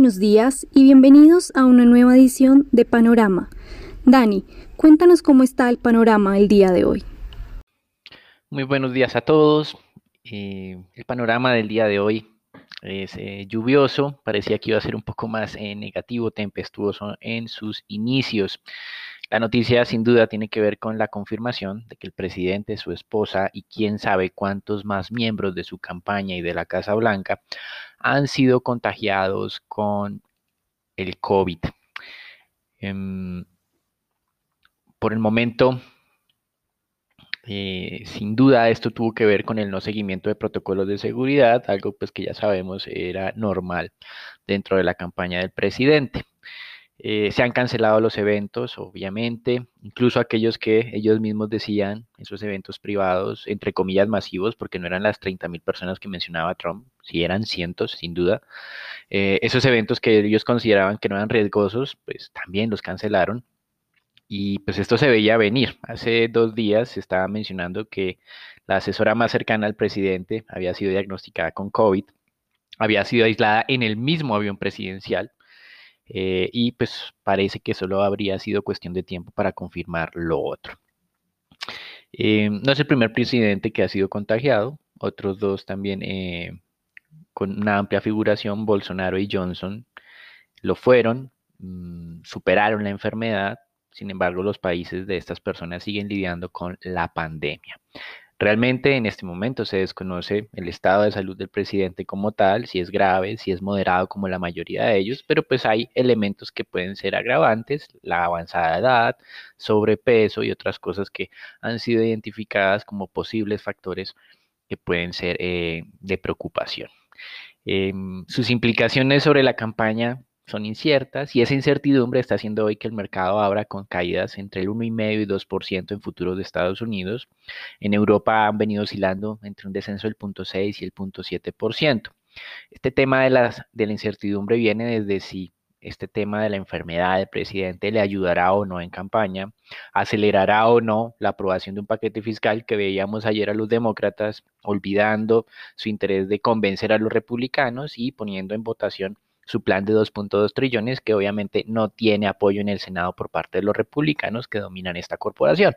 buenos días y bienvenidos a una nueva edición de Panorama. Dani, cuéntanos cómo está el panorama el día de hoy. Muy buenos días a todos. Eh, el panorama del día de hoy es eh, lluvioso, parecía que iba a ser un poco más eh, negativo, tempestuoso en sus inicios. La noticia sin duda tiene que ver con la confirmación de que el presidente, su esposa y quién sabe cuántos más miembros de su campaña y de la Casa Blanca han sido contagiados con el COVID. Em, por el momento, eh, sin duda esto tuvo que ver con el no seguimiento de protocolos de seguridad, algo pues que ya sabemos era normal dentro de la campaña del presidente. Eh, se han cancelado los eventos, obviamente, incluso aquellos que ellos mismos decían, esos eventos privados, entre comillas masivos, porque no eran las 30 mil personas que mencionaba Trump, si eran cientos, sin duda. Eh, esos eventos que ellos consideraban que no eran riesgosos, pues también los cancelaron. Y pues esto se veía venir. Hace dos días se estaba mencionando que la asesora más cercana al presidente había sido diagnosticada con COVID, había sido aislada en el mismo avión presidencial eh, y pues parece que solo habría sido cuestión de tiempo para confirmar lo otro. Eh, no es el primer presidente que ha sido contagiado, otros dos también eh, con una amplia figuración, Bolsonaro y Johnson, lo fueron, mm, superaron la enfermedad, sin embargo los países de estas personas siguen lidiando con la pandemia. Realmente en este momento se desconoce el estado de salud del presidente como tal, si es grave, si es moderado como la mayoría de ellos, pero pues hay elementos que pueden ser agravantes, la avanzada edad, sobrepeso y otras cosas que han sido identificadas como posibles factores que pueden ser eh, de preocupación. Em, sus implicaciones sobre la campaña son inciertas y esa incertidumbre está haciendo hoy que el mercado abra con caídas entre el 1,5 y 2% en futuros de Estados Unidos. En Europa han venido oscilando entre un descenso del 0.6 y el 0.7%. Este tema de, las, de la incertidumbre viene desde si este tema de la enfermedad del presidente le ayudará o no en campaña, acelerará o no la aprobación de un paquete fiscal que veíamos ayer a los demócratas olvidando su interés de convencer a los republicanos y poniendo en votación su plan de 2.2 trillones que obviamente no tiene apoyo en el Senado por parte de los republicanos que dominan esta corporación.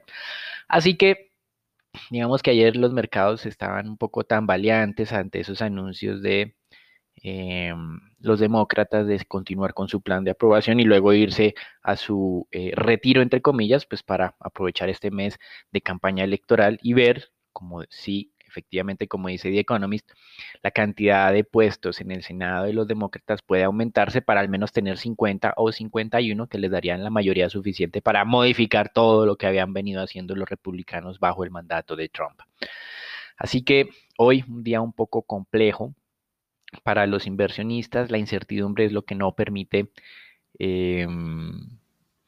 Así que digamos que ayer los mercados estaban un poco tambaleantes ante esos anuncios de em, los demócratas de continuar con su plan de aprobación y luego irse a su eh, retiro, entre comillas, pues para aprovechar este mes de campaña electoral y ver como si efectivamente, como dice The Economist, la cantidad de puestos en el Senado de los demócratas puede aumentarse para al menos tener 50 o 51 que les darían la mayoría suficiente para modificar todo lo que habían venido haciendo los republicanos bajo el mandato de Trump. Así que hoy un día un poco complejo para los inversionistas, la incertidumbre es lo que no permite em,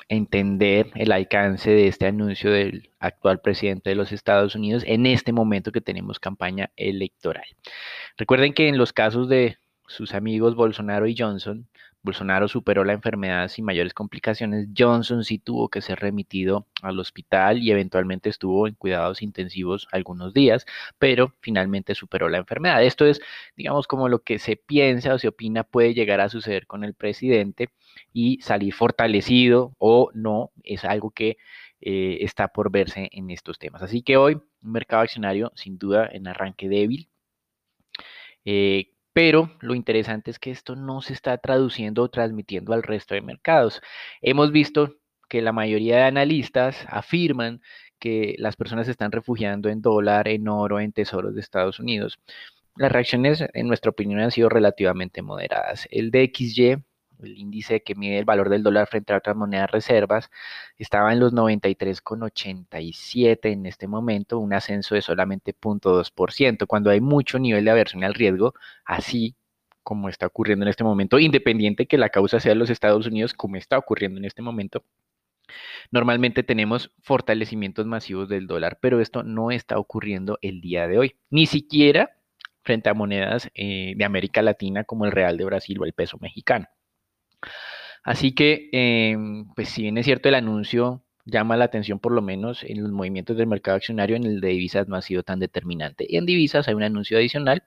entender el alcance de este anuncio del actual presidente de los Estados Unidos en este momento que tenemos campaña electoral. Recuerden que en los casos de sus amigos Bolsonaro y Johnson, Bolsonaro superó la enfermedad sin mayores complicaciones. Johnson sí tuvo que ser remitido al hospital y eventualmente estuvo en cuidados intensivos algunos días, pero finalmente superó la enfermedad. Esto es, digamos, como lo que se piensa o se opina puede llegar a suceder con el presidente y salir fortalecido o no, es algo que eh, está por verse en estos temas. Así que hoy, un mercado accionario sin duda en arranque débil. Eh, pero lo interesante es que esto no se está traduciendo o transmitiendo al resto de mercados. Hemos visto que la mayoría de analistas afirman que las personas se están refugiando en dólar, en oro, en tesoros de Estados Unidos. Las reacciones, en nuestra opinión, han sido relativamente moderadas. El DXY el índice que mide el valor del dólar frente a otras monedas reservas, estaba en los 93,87 en este momento, un ascenso de solamente 0.2%, cuando hay mucho nivel de aversión al riesgo, así como está ocurriendo en este momento, independiente que la causa sea los Estados Unidos, como está ocurriendo en este momento. Normalmente tenemos fortalecimientos masivos del dólar, pero esto no está ocurriendo el día de hoy, ni siquiera frente a monedas eh, de América Latina como el real de Brasil o el peso mexicano. Así que, em, pues si bien es cierto el anuncio llama la atención por lo menos en los movimientos del mercado accionario, en el de divisas no ha sido tan determinante. Y en divisas hay un anuncio adicional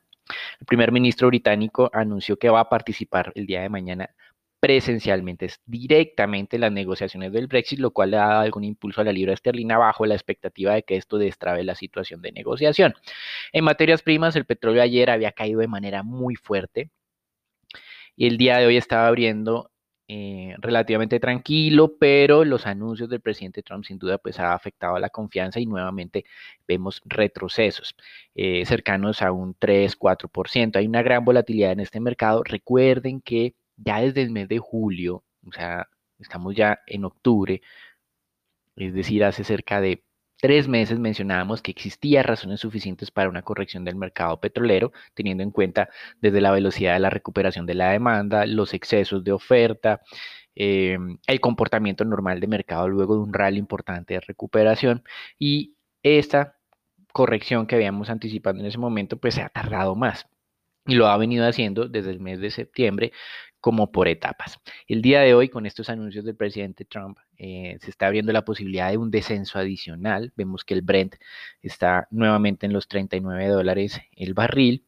El primer ministro británico anunció que va a participar el día de mañana presencialmente, es directamente las negociaciones del Brexit, lo cual le ha dado algún impulso a la libra esterlina bajo la expectativa de que esto destrabe la situación de negociación. En materias primas, el petróleo ayer había caído de manera muy fuerte y el día de hoy estaba abriendo eh, relativamente tranquilo, pero los anuncios del presidente Trump sin duda pues ha afectado a la confianza y nuevamente vemos retrocesos eh, cercanos a un 3-4%. Hay una gran volatilidad en este mercado. Recuerden que ya desde el mes de julio, o sea, estamos ya en octubre, es decir, hace cerca de tres meses mencionábamos que existía razones suficientes para una corrección del mercado petrolero, teniendo en cuenta desde la velocidad de la recuperación de la demanda, los excesos de oferta, em, el comportamiento normal de mercado luego de un rally importante de recuperación. Y esta corrección que habíamos anticipado en ese momento pues se ha tardado más y lo ha venido haciendo desde el mes de septiembre como por etapas. El día de hoy, con estos anuncios del presidente Trump, eh, se está abriendo la posibilidad de un descenso adicional. Vemos que el Brent está nuevamente en los 39 dólares el barril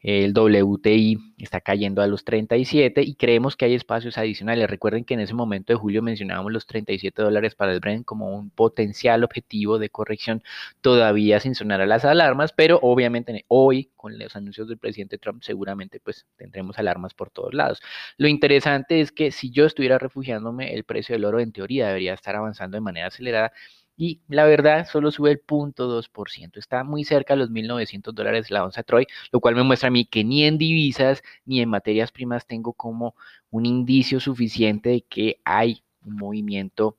el WTI está cayendo a los 37 y creemos que hay espacios adicionales. Recuerden que en ese momento de julio mencionábamos los 37 dólares para el Brent como un potencial objetivo de corrección todavía sin sonar a las alarmas, pero obviamente hoy con los anuncios del presidente Trump seguramente pues tendremos alarmas por todos lados. Lo interesante es que si yo estuviera refugiándome, el precio del oro en teoría debería estar avanzando de manera acelerada y la verdad solo sube el 0.2%. Está muy cerca de los 1.900 dólares la onza Troy, lo cual me muestra a mí que ni en divisas ni en materias primas tengo como un indicio suficiente de que hay un movimiento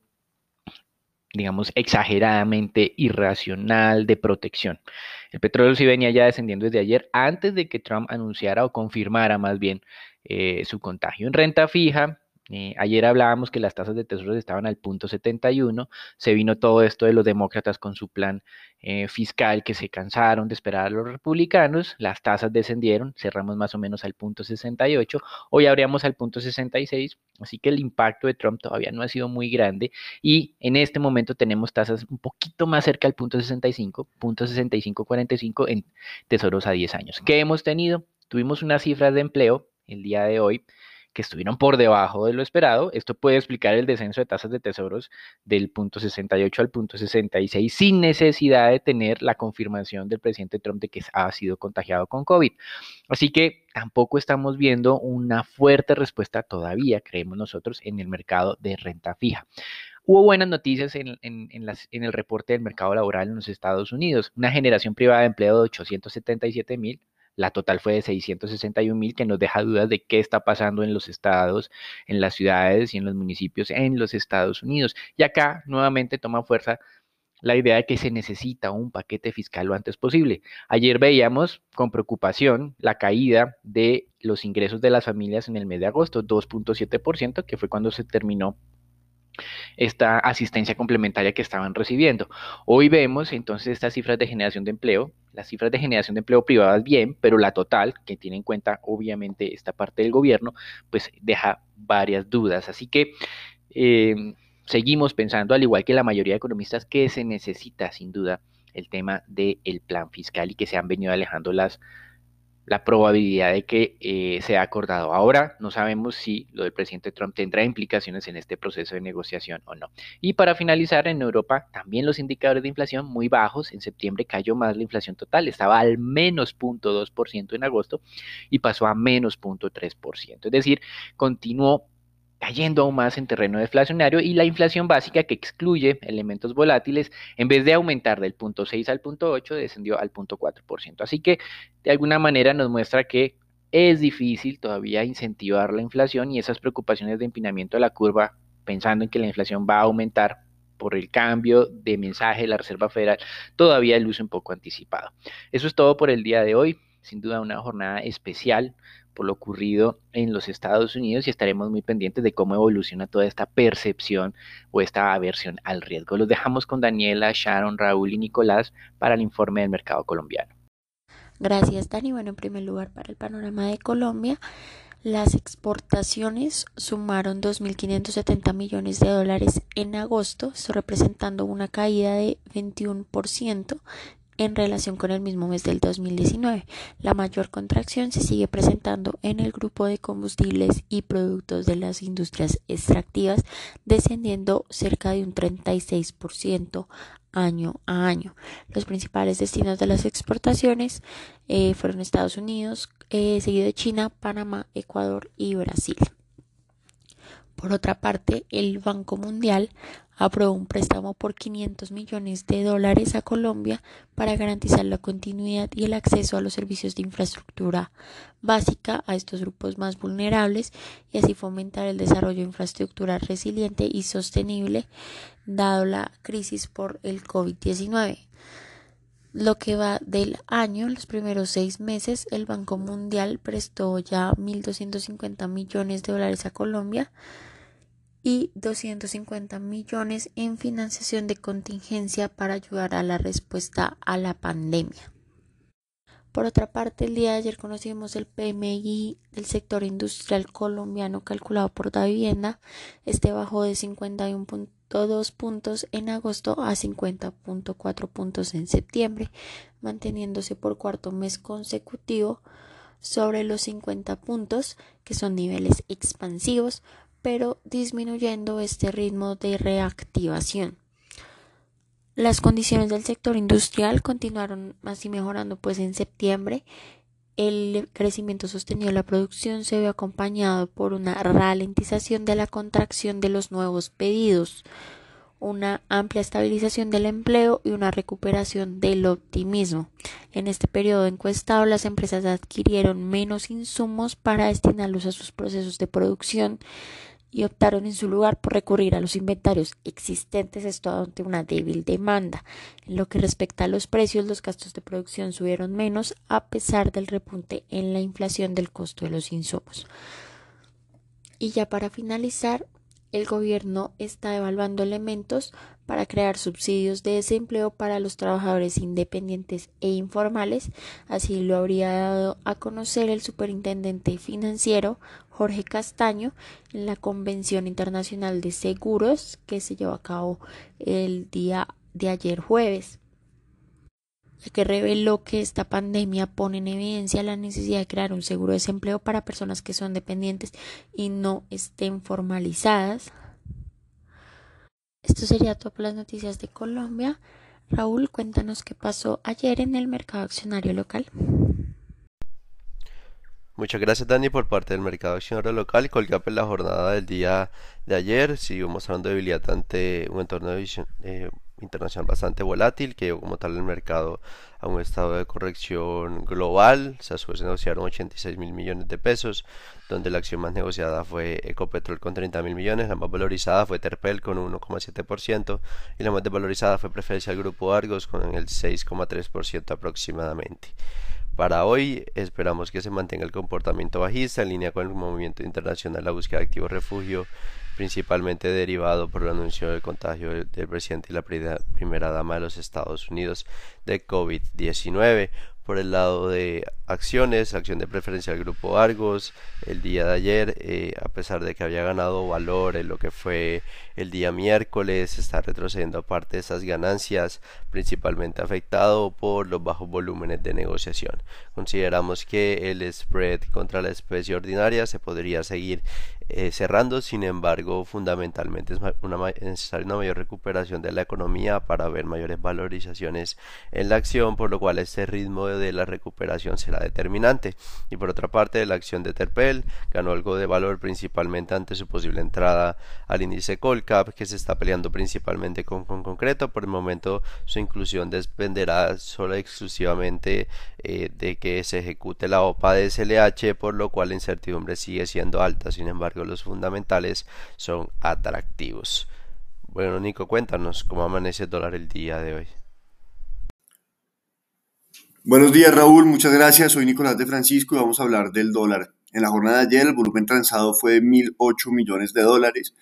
digamos, exageradamente irracional de protección. El petróleo sí venía ya descendiendo desde ayer, antes de que Trump anunciara o confirmara más bien eh, su contagio. En renta fija, eh, ayer hablábamos que las tasas de tesoros estaban al punto 71, se vino todo esto de los demócratas con su plan eh, fiscal que se cansaron de esperar a los republicanos, las tasas descendieron, cerramos más o menos al punto 68, hoy abríamos al punto 66, así que el impacto de Trump todavía no ha sido muy grande y en este momento tenemos tasas un poquito más cerca al punto 65, punto 65-45 en tesoros a 10 años. ¿Qué hemos tenido? Tuvimos unas cifras de empleo el día de hoy que estuvieron por debajo de lo esperado. Esto puede explicar el descenso de tasas de tesoros del punto 68 al punto 66 sin necesidad de tener la confirmación del presidente Trump de que ha sido contagiado con COVID. Así que tampoco estamos viendo una fuerte respuesta todavía, creemos nosotros, en el mercado de renta fija. Hubo buenas noticias en, en, el reporte del mercado laboral en los Estados Unidos. Una generación privada de empleo de 877 mil, la total fue de 661 mil, que nos deja dudas de qué está pasando en los estados, en las ciudades y en los municipios en los Estados Unidos. Y acá nuevamente toma fuerza la idea de que se necesita un paquete fiscal lo antes posible. Ayer veíamos con preocupación la caída de los ingresos de las familias en el mes de agosto, 2.7%, que fue cuando se terminó esta asistencia complementaria que estaban recibiendo. Hoy vemos entonces estas cifras de generación de empleo, las cifras de generación de empleo privadas bien, pero la total, que tiene en cuenta obviamente esta parte del gobierno, pues deja varias dudas. Así que em, seguimos pensando, al igual que la mayoría de economistas, que se necesita sin duda el tema del plan fiscal y que se han venido alejando las la probabilidad de que eh, sea acordado. Ahora no sabemos si lo del presidente Trump tendrá implicaciones en este proceso de negociación o no. Y para finalizar, en Europa también los indicadores de inflación muy bajos. En septiembre cayó más la inflación total, estaba al menos 0.2% en agosto y pasó a menos 0.3%. Es decir, continuó cayendo aún más en terreno deflacionario y la inflación básica que excluye elementos volátiles, en vez de aumentar del punto 6 al punto 8, descendió al punto 4%. Así que de alguna manera nos muestra que es difícil todavía incentivar la inflación y esas preocupaciones de empinamiento de la curva, pensando en que la inflación va a aumentar por el cambio de mensaje de la Reserva Federal, todavía luce un poco anticipado. Eso es todo por el día de hoy. Sin duda una jornada especial por lo ocurrido en los Estados Unidos y estaremos muy pendientes de cómo evoluciona toda esta percepción o esta aversión al riesgo. Los dejamos con Daniela, Sharon, Raúl y Nicolás para el informe del mercado colombiano. Gracias, Dani. Bueno, en primer lugar, para el panorama de Colombia, las exportaciones sumaron 2.570 millones de dólares en agosto, representando una caída de 21% en relación con el mismo mes del 2019. La mayor contracción se sigue presentando en el grupo de combustibles y productos de las industrias extractivas, descendiendo cerca de un 36% año a año. Los principales destinos de las exportaciones eh, fueron Estados Unidos, eh, seguido de China, Panamá, Ecuador y Brasil. Por otra parte, el Banco Mundial aprobó un préstamo por 500 millones de dólares a Colombia para garantizar la continuidad y el acceso a los servicios de infraestructura básica a estos grupos más vulnerables y así fomentar el desarrollo de infraestructura resiliente y sostenible dado la crisis por el COVID-19. Lo que va del año, los primeros seis meses, el Banco Mundial prestó ya 1.250 millones de dólares a Colombia y 250 millones en financiación de contingencia para ayudar a la respuesta a la pandemia. Por otra parte, el día de ayer conocimos el PMI del sector industrial colombiano calculado por la vivienda. Este bajó de 51.2 puntos en agosto a 50.4 puntos en septiembre, manteniéndose por cuarto mes consecutivo sobre los 50 puntos, que son niveles expansivos, pero disminuyendo este ritmo de reactivación. Las condiciones del sector industrial continuaron así mejorando, pues en septiembre el crecimiento sostenido de la producción se ve acompañado por una ralentización de la contracción de los nuevos pedidos, una amplia estabilización del empleo y una recuperación del optimismo. En este periodo encuestado, las empresas adquirieron menos insumos para destinarlos a sus procesos de producción y optaron en su lugar por recurrir a los inventarios existentes, esto ante una débil demanda. En lo que respecta a los precios, los gastos de producción subieron menos a pesar del repunte en la inflación del costo de los insumos. Y ya para finalizar, el gobierno está evaluando elementos para crear subsidios de desempleo para los trabajadores independientes e informales. Así lo habría dado a conocer el superintendente financiero Jorge Castaño en la Convención Internacional de Seguros que se llevó a cabo el día de ayer jueves que reveló que esta pandemia pone en evidencia la necesidad de crear un seguro de desempleo para personas que son dependientes y no estén formalizadas. Esto sería todo por las noticias de Colombia. Raúl, cuéntanos qué pasó ayer en el mercado accionario local. Muchas gracias Dani por parte del mercado accionario local. Colgap en la jornada del día de ayer siguió mostrando debilidad ante un entorno de visión, eh, internacional bastante volátil que como tal el mercado a un estado de corrección global. Se negociaron 86 mil millones de pesos, donde la acción más negociada fue Ecopetrol con 30 mil millones, la más valorizada fue Terpel con 1,7% y la más desvalorizada fue Preferencia del Grupo Argos con el 6,3% aproximadamente. Para hoy esperamos que se mantenga el comportamiento bajista en línea con el movimiento internacional la búsqueda de activos refugio principalmente derivado por el anuncio del contagio del presidente y la primera dama de los Estados Unidos de COVID-19 por el lado de acciones, acción de preferencia del grupo Argos el día de ayer, eh, a pesar de que había ganado valor en lo que fue el día miércoles, está retrocediendo parte de esas ganancias, principalmente afectado por los bajos volúmenes de negociación. Consideramos que el spread contra la especie ordinaria se podría seguir eh, cerrando, sin embargo, fundamentalmente es una, necesaria una mayor recuperación de la economía para ver mayores valorizaciones en la acción, por lo cual este ritmo de, la recuperación será determinante. Y por otra parte, la acción de Terpel ganó algo de valor principalmente ante su posible entrada al índice Colcap, que se está peleando principalmente con, con concreto. Por el momento, su inclusión dependerá solo exclusivamente eh, de que se ejecute la OPA de SLH, por lo cual la incertidumbre sigue siendo alta. Sin embargo, los fundamentales son atractivos. Bueno, Nico, cuéntanos cómo amanece el dólar el día de hoy. Buenos días, Raúl. Muchas gracias. Soy Nicolás de Francisco y vamos a hablar del dólar. En la jornada de ayer, el volumen transado fue de 1.008 millones de dólares,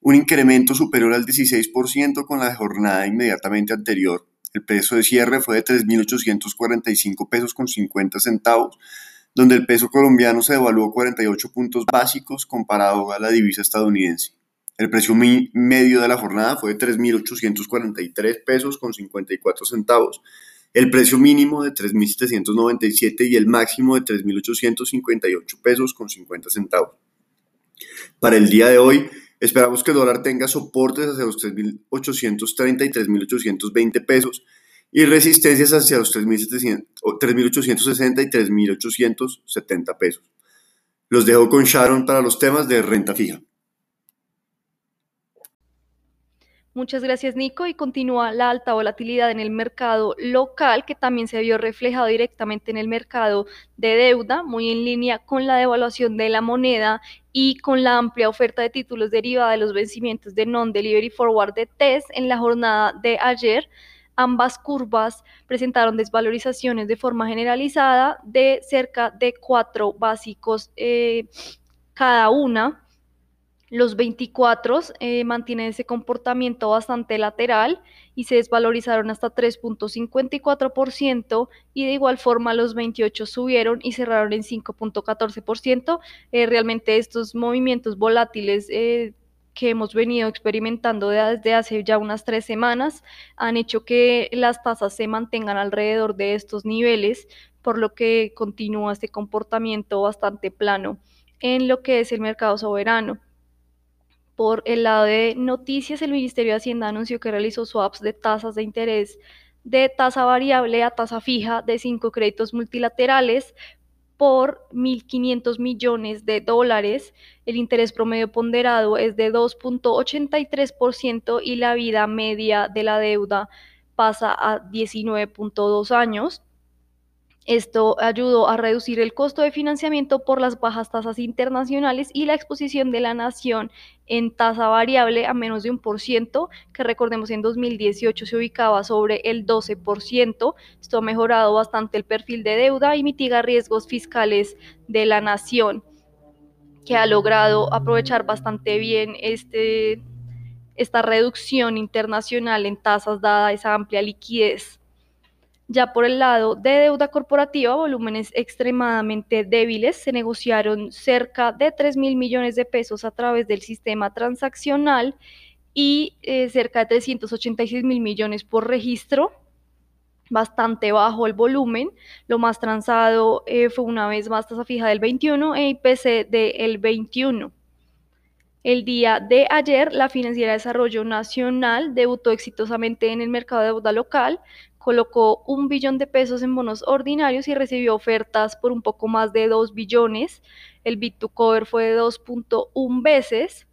un incremento superior al 16% con la jornada inmediatamente anterior. El peso de cierre fue de 3.845 pesos con 50 centavos, donde el peso colombiano se devaluó 48 puntos básicos comparado a la divisa estadounidense. El precio medio de la jornada fue de 3.843 pesos con 54 centavos, el precio mínimo de 3.797 y el máximo de 3.858 pesos con 50 centavos. Para el día de hoy, esperamos que el dólar tenga soportes hacia los 3.830 y 3.820 pesos y resistencias hacia los 3.860 y 3.870 pesos. Los dejo con Sharon para los temas de renta fija. Muchas gracias, Nico. Y continúa la alta volatilidad en el mercado local, que también se vio reflejado directamente en el mercado de deuda, muy en línea con la devaluación de la moneda y con la amplia oferta de títulos derivada de los vencimientos de Non-Delivery Forward de TES en la jornada de ayer. Ambas curvas presentaron desvalorizaciones de forma generalizada de cerca de cuatro básicos eh, cada una los 24 eh, mantienen ese comportamiento bastante lateral y se desvalorizaron hasta 3.54% y de igual forma los 28 subieron y cerraron en 5.14%. Eh, realmente estos movimientos volátiles eh, que hemos venido experimentando desde hace ya unas tres semanas han hecho que las tasas se mantengan alrededor de estos niveles, por lo que continúa este comportamiento bastante plano en lo que es el mercado soberano. Por el lado de noticias, el Ministerio de Hacienda anunció que realizó swaps de tasas de interés de tasa variable a tasa fija de cinco créditos multilaterales por 1.500 millones de dólares. El interés promedio ponderado es de 2.83% y la vida media de la deuda pasa a 19.2 años. Esto ayudó a reducir el costo de financiamiento por las bajas tasas internacionales y la exposición de la nación en tasa variable a menos de un por ciento, que recordemos en 2018 se ubicaba sobre el 12%. Esto ha mejorado bastante el perfil de deuda y mitiga riesgos fiscales de la nación, que ha logrado aprovechar bastante bien este, esta reducción internacional en tasas dada esa amplia liquidez. Ya por el lado de deuda corporativa, volúmenes extremadamente débiles, se negociaron cerca de 3 mil millones de pesos a través del sistema transaccional y eh, cerca de 386 mil millones por registro, bastante bajo el volumen. Lo más transado eh, fue una vez más tasa fija del 21 e IPC del 21. El día de ayer, la Financiera de Desarrollo Nacional debutó exitosamente en el mercado de deuda local colocó un billón de pesos en bonos ordinarios y recibió ofertas por un poco más de 2 billones. El bit to cover fue de 2.1 veces.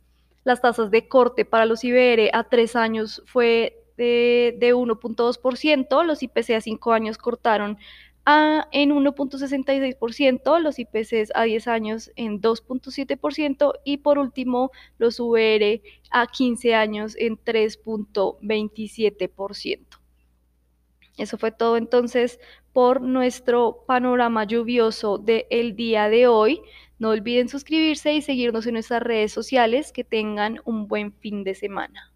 Las tasas de corte para los IBR a 3 años fue de, 1.2%. Los IPC a 5 años cortaron a, en 1.66%, los IPCs a 10 años en 2.7% y por último los VR a 15 años en 3.27%. Eso fue todo entonces por nuestro panorama lluvioso del día de hoy. No olviden suscribirse y seguirnos en nuestras redes sociales. Que tengan un buen fin de semana.